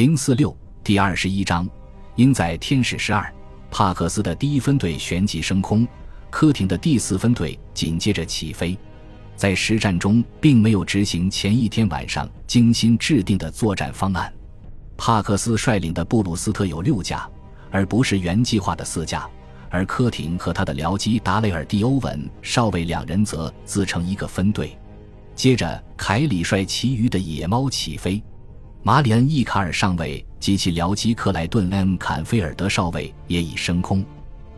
零四六第二十一章，应在天使十二帕克斯的第一分队旋即升空，科廷的第四分队紧接着起飞。在实战中，并没有执行前一天晚上精心制定的作战方案。帕克斯率领的布鲁斯特有六架，而不是原计划的四架；而科廷和他的僚机达雷尔·蒂欧文少尉两人则自成一个分队。接着，凯里率其余的野猫起飞。马里恩·伊卡尔上尉及其僚机克莱顿 ·M· 坎菲尔德少尉也已升空。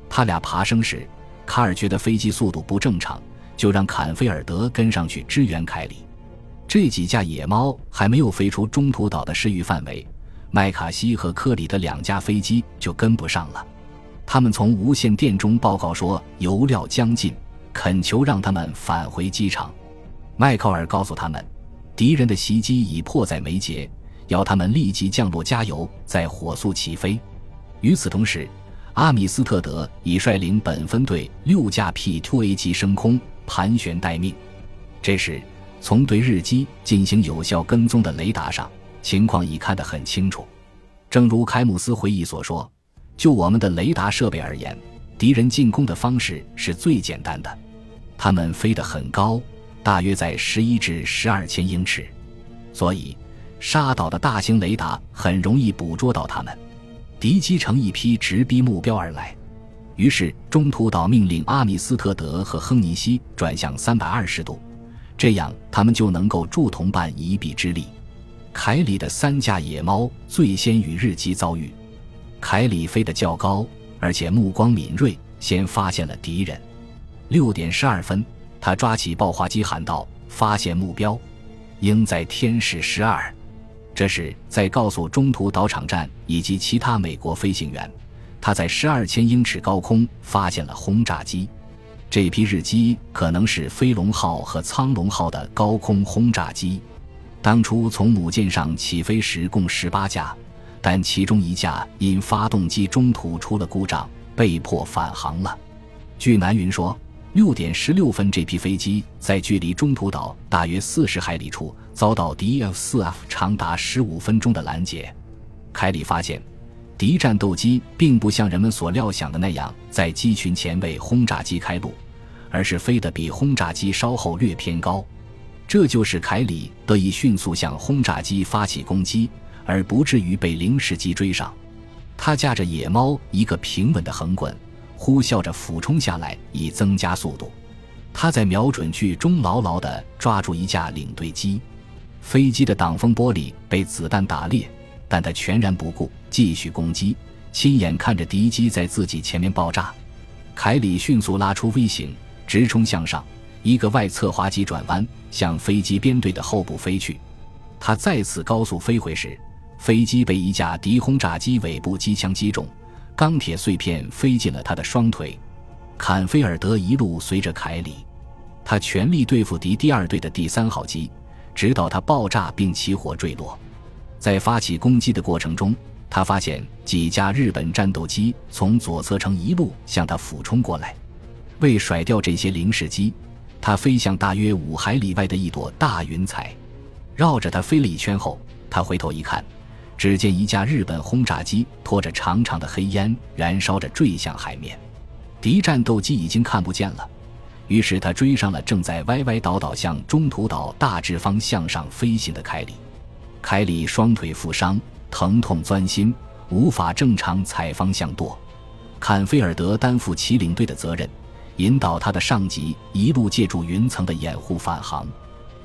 他俩爬升时，卡尔觉得飞机速度不正常，就让坎菲尔德跟上去支援凯里。这几架野猫还没有飞出中途岛的视域范围，麦卡锡和科里的两架飞机就跟不上了。他们从无线电中报告说油料将尽，恳求让他们返回机场。迈克尔告诉他们，敌人的袭击已迫在眉睫。要他们立即降落加油，再火速起飞。与此同时，阿米斯特德已率领本分队六架 P-2A 机升空，盘旋待命。这时，从对日机进行有效跟踪的雷达上，情况已看得很清楚。正如凯姆斯回忆所说：“就我们的雷达设备而言，敌人进攻的方式是最简单的。他们飞得很高，大约在十一至十二千英尺，所以。”沙岛的大型雷达很容易捕捉到他们，敌机成一批直逼目标而来。于是中途岛命令阿米斯特德和亨尼西转向三百二十度，这样他们就能够助同伴一臂之力。凯里的三架野猫最先与日机遭遇，凯里飞得较高，而且目光敏锐，先发现了敌人。六点十二分，他抓起爆话机喊道：“发现目标，应在天使十二。”这是在告诉中途岛场站以及其他美国飞行员，他在十二千英尺高空发现了轰炸机。这批日机可能是飞龙号和苍龙号的高空轰炸机。当初从母舰上起飞时共十八架，但其中一架因发动机中途出了故障，被迫返航了。据南云说。六点十六分，这批飞机在距离中途岛大约四十海里处遭到敌 F-4F 长达十五分钟的拦截。凯里发现，敌战斗机并不像人们所料想的那样在机群前为轰炸机开路，而是飞得比轰炸机稍后略偏高。这就是凯里得以迅速向轰炸机发起攻击，而不至于被零式机追上。他驾着野猫一个平稳的横滚。呼啸着俯冲下来，以增加速度。他在瞄准距中牢牢地抓住一架领队机，飞机的挡风玻璃被子弹打裂，但他全然不顾，继续攻击，亲眼看着敌机在自己前面爆炸。凯里迅速拉出 V 型，直冲向上，一个外侧滑机转弯，向飞机编队的后部飞去。他再次高速飞回时，飞机被一架敌轰炸机尾部机枪击中。钢铁碎片飞进了他的双腿，坎菲尔德一路随着凯里，他全力对付敌第二队的第三号机，直到它爆炸并起火坠落。在发起攻击的过程中，他发现几架日本战斗机从左侧城一路向他俯冲过来。为甩掉这些零式机，他飞向大约五海里外的一朵大云彩，绕着它飞了一圈后，他回头一看。只见一架日本轰炸机拖着长长的黑烟，燃烧着坠向海面。敌战斗机已经看不见了，于是他追上了正在歪歪倒倒向中途岛大致方向上飞行的凯里。凯里双腿负伤，疼痛钻心，无法正常踩方向舵。坎菲尔德担负起领队的责任，引导他的上级一路借助云层的掩护返航。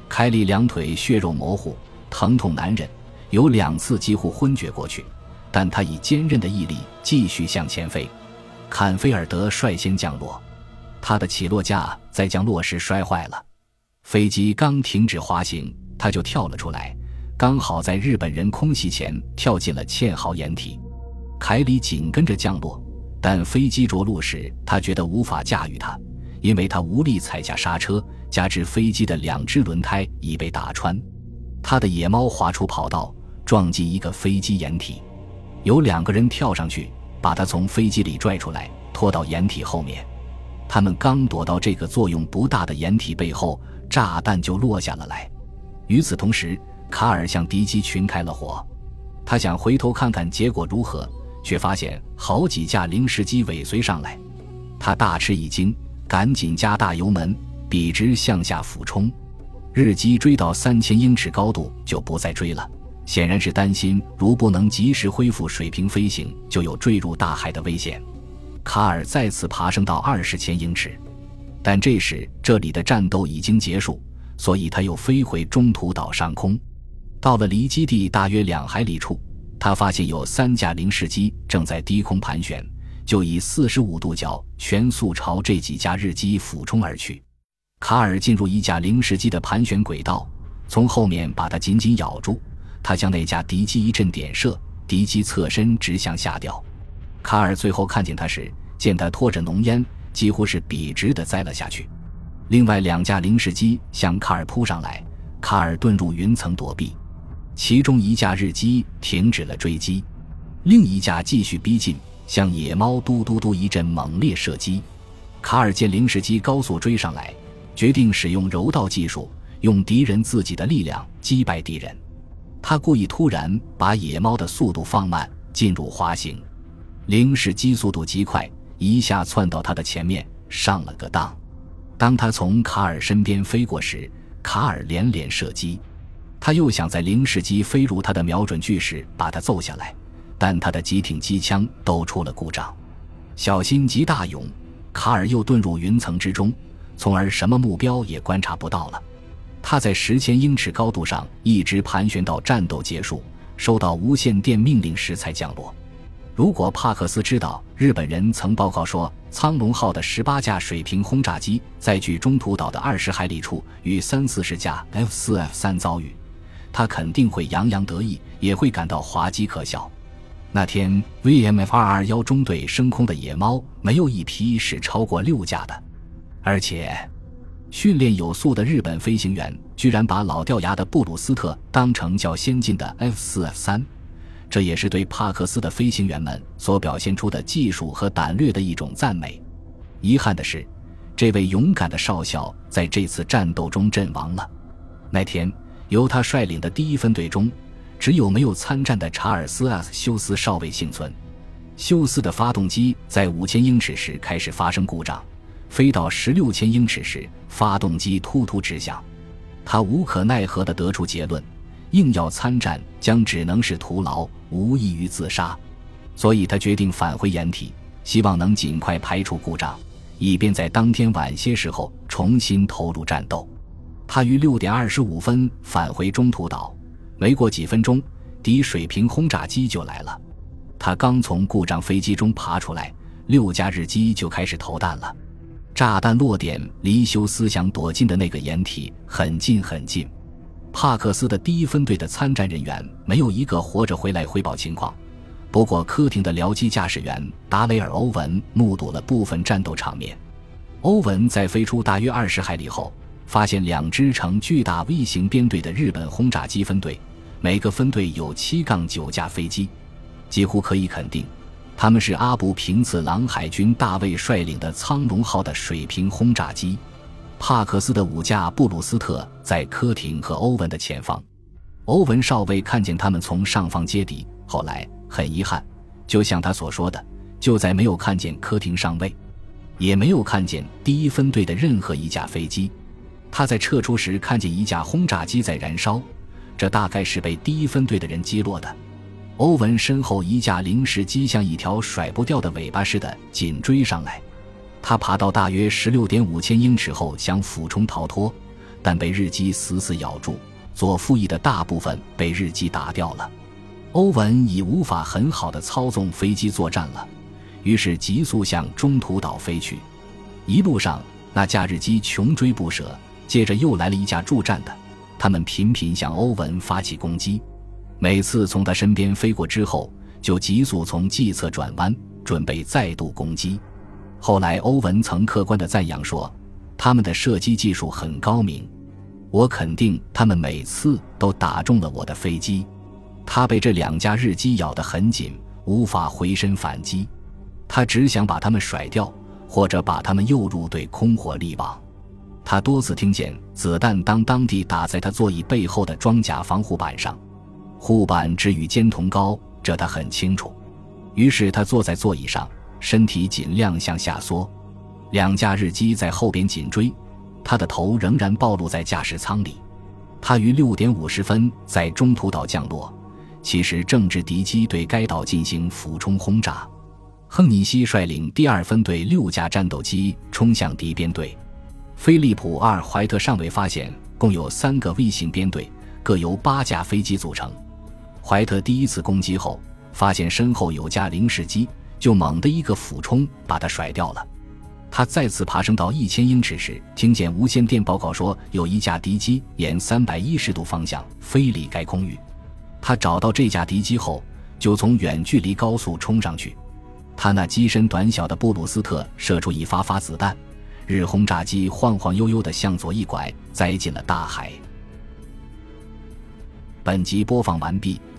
凯里两腿血肉模糊，疼痛难忍。有两次几乎昏厥过去，但他以坚韧的毅力继续向前飞。坎菲尔德率先降落，他的起落架在降落时摔坏了。飞机刚停止滑行，他就跳了出来，刚好在日本人空袭前跳进了堑壕掩体。凯里紧跟着降落，但飞机着陆时，他觉得无法驾驭它，因为他无力踩下刹车，加之飞机的两只轮胎已被打穿。他的野猫滑出跑道。撞击一个飞机掩体，有两个人跳上去，把他从飞机里拽出来，拖到掩体后面。他们刚躲到这个作用不大的掩体背后，炸弹就落下了来。与此同时，卡尔向敌机群开了火。他想回头看看结果如何，却发现好几架零式机尾随上来。他大吃一惊，赶紧加大油门，笔直向下俯冲。日机追到三千英尺高度就不再追了，显然是担心如不能及时恢复水平飞行，就有坠入大海的危险。卡尔再次爬升到二十千英尺，但这时这里的战斗已经结束，所以他又飞回中途岛上空。到了离基地大约两海里处，他发现有三架零式机正在低空盘旋，就以四十五度角全速朝这几架日机俯冲而去。卡尔进入一架零式机的盘旋轨道，从后面把它紧紧咬住。他向那架敌机一阵点射，敌机侧身直向下掉。卡尔最后看见他时，见他拖着浓烟，几乎是笔直的栽了下去。另外两架零式机向卡尔扑上来，卡尔遁入云层躲避。其中一架日机停止了追击，另一架继续逼近，向野猫嘟嘟嘟一阵猛烈射击。卡尔见零式机高速追上来，决定使用柔道技术，用敌人自己的力量击败敌人。他故意突然把野猫的速度放慢，进入滑行。零式机速度极快，一下窜到他的前面，上了个当。当他从卡尔身边飞过时，卡尔连连射击。他又想在零式机飞入他的瞄准距时把他揍下来，但他的几挺机枪都出了故障。小心极大勇，卡尔又遁入云层之中，从而什么目标也观察不到了。他在十千英尺高度上一直盘旋到战斗结束，收到无线电命令时才降落。如果帕克斯知道日本人曾报告说苍龙号的十八架水平轰炸机在距中途岛的二十海里处与三四十架 F 四 F 三遭遇，他肯定会洋洋得意，也会感到滑稽可笑。那天 VMF 二二幺中队升空的野猫没有一批是超过六架的，而且训练有素的日本飞行员居然把老掉牙的布鲁斯特当成较先进的 F 四 F 三。这也是对帕克斯的飞行员们所表现出的技术和胆略的一种赞美。遗憾的是，这位勇敢的少校在这次战斗中阵亡了。那天，由他率领的第一分队中，只有没有参战的查尔斯 ·S· 休斯少尉幸存。休斯的发动机在五千英尺时开始发生故障，飞到十六千英尺时，发动机突突直响。他无可奈何地得出结论。硬要参战，将只能是徒劳，无异于自杀。所以他决定返回掩体，希望能尽快排除故障，以便在当天晚些时候重新投入战斗。他于六点二十五分返回中途岛，没过几分钟，敌水平轰炸机就来了。他刚从故障飞机中爬出来，六架日机就开始投弹了。炸弹落点离休斯想躲进的那个掩体很近很近。帕克斯的第一分队的参战人员没有一个活着回来汇报情况。不过，科廷的僚机驾驶员达雷尔·欧文目睹了部分战斗场面。欧文在飞出大约二十海里后，发现两支呈巨大 V 型编队的日本轰炸机分队，每个分队有七杠九架飞机，几乎可以肯定，他们是阿布平次郎海军大尉率领的苍龙号的水平轰炸机。帕克斯的五架布鲁斯特在科廷和欧文的前方，欧文少尉看见他们从上方接敌。后来很遗憾，就像他所说的，就在没有看见科廷上尉，也没有看见第一分队的任何一架飞机。他在撤出时看见一架轰炸机在燃烧，这大概是被第一分队的人击落的。欧文身后一架零式机像一条甩不掉的尾巴似的紧追上来。他爬到大约十六点五千英尺后，想俯冲逃脱，但被日机死死咬住，左副翼的大部分被日机打掉了。欧文已无法很好的操纵飞机作战了，于是急速向中途岛飞去。一路上，那架日机穷追不舍，接着又来了一架助战的，他们频频向欧文发起攻击。每次从他身边飞过之后，就急速从计策转弯，准备再度攻击。后来，欧文曾客观地赞扬说：“他们的射击技术很高明，我肯定他们每次都打中了我的飞机。”他被这两架日机咬得很紧，无法回身反击，他只想把他们甩掉，或者把他们诱入对空火力网。他多次听见子弹当当地打在他座椅背后的装甲防护板上。护板只与肩同高，这他很清楚。于是他坐在座椅上，身体尽量向下缩。两架日机在后边紧追，他的头仍然暴露在驾驶舱里。他于六点五十分在中途岛降落，其实正值敌机对该岛进行俯冲轰炸。亨尼西率领第二分队六架战斗机冲向敌编队。菲利普·阿尔怀特尚未发现，共有三个 V 型编队，各由八架飞机组成。怀特第一次攻击后，发现身后有架零式机，就猛地一个俯冲，把它甩掉了。他再次爬升到一千英尺时，听见无线电报告说有一架敌机沿三百一十度方向飞离该空域。他找到这架敌机后，就从远距离高速冲上去。他那机身短小的布鲁斯特射出一发发子弹。日轰炸机晃晃悠悠地向左一拐，栽进了大海。本集播放完毕，